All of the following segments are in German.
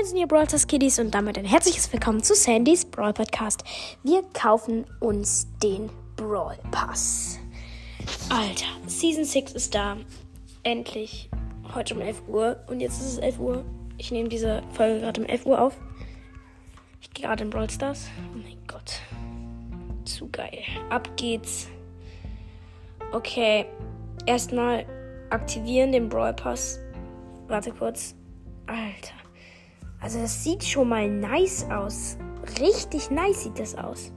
Moin, sind ihr Brawl Stars Kiddies und damit ein herzliches Willkommen zu Sandys Brawl Podcast. Wir kaufen uns den Brawl Pass. Alter, Season 6 ist da. Endlich. Heute um 11 Uhr. Und jetzt ist es 11 Uhr. Ich nehme diese Folge gerade um 11 Uhr auf. Ich gehe gerade in Brawl Stars. Oh mein Gott. Zu geil. Ab geht's. Okay. Erstmal aktivieren den Brawl Pass. Warte kurz. Alter. Also das sieht schon mal nice aus. Richtig nice sieht das aus.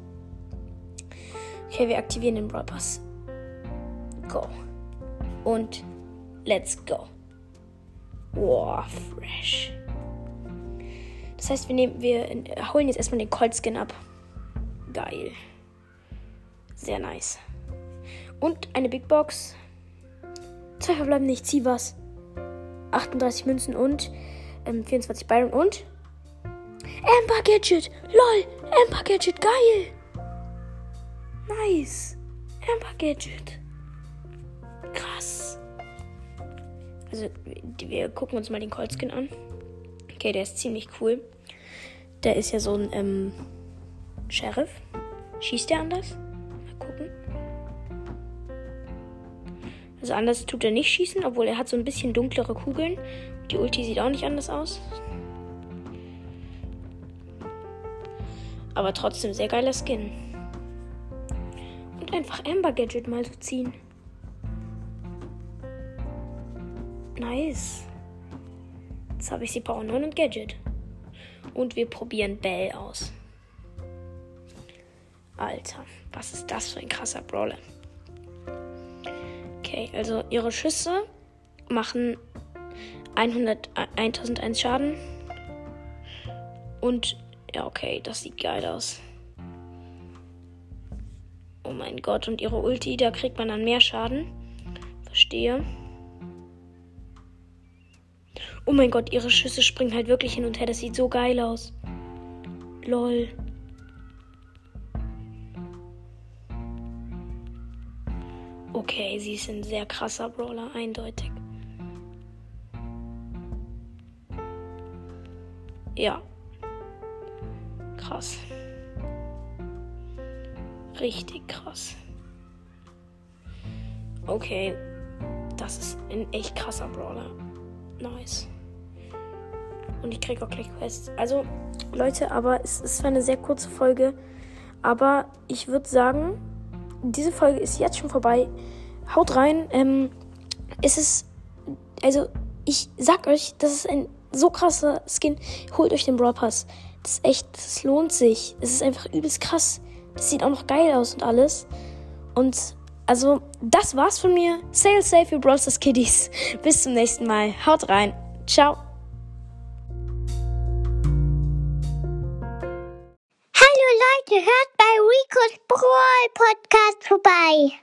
Okay, wir aktivieren den Brawl Pass. Go. Und let's go. Wow, fresh. Das heißt, wir, nehmen, wir holen jetzt erstmal den Colt Skin ab. Geil. Sehr nice. Und eine Big Box. Zwei verbleiben nicht. Zieh was. 38 Münzen und ähm, 24 Byron und Amber Gadget. Lol, Amber Gadget, geil. Nice. Amber Gadget. Krass. Also, wir gucken uns mal den Colt Skin an. Okay, der ist ziemlich cool. Der ist ja so ein ähm, Sheriff. Schießt der anders? Also anders tut er nicht schießen, obwohl er hat so ein bisschen dunklere Kugeln. Die Ulti sieht auch nicht anders aus. Aber trotzdem sehr geiler Skin. Und einfach Amber Gadget mal so ziehen. Nice. Jetzt habe ich sie Power 9 und Gadget. Und wir probieren Bell aus. Alter, was ist das für ein krasser Brawler? Okay, also ihre Schüsse machen 100, 1001 Schaden. Und ja, okay, das sieht geil aus. Oh mein Gott, und ihre Ulti, da kriegt man dann mehr Schaden. Verstehe. Oh mein Gott, ihre Schüsse springen halt wirklich hin und her. Das sieht so geil aus. Lol. Okay, sie ist ein sehr krasser Brawler, eindeutig. Ja. Krass. Richtig krass. Okay. Das ist ein echt krasser Brawler. Nice. Und ich kriege auch gleich Quests. Also, Leute, aber es ist zwar eine sehr kurze Folge, aber ich würde sagen, diese Folge ist jetzt schon vorbei. Haut rein. Ähm, es ist. Also, ich sag euch, das ist ein so krasser Skin. Holt euch den Brawl Pass. Das ist echt, das lohnt sich. Es ist einfach übelst krass. Das sieht auch noch geil aus und alles. Und also, das war's von mir. Sail safe, für Brawl Stars Kiddies. Bis zum nächsten Mal. Haut rein. Ciao. Leute, hört bei Rico's Brawl Podcast vorbei.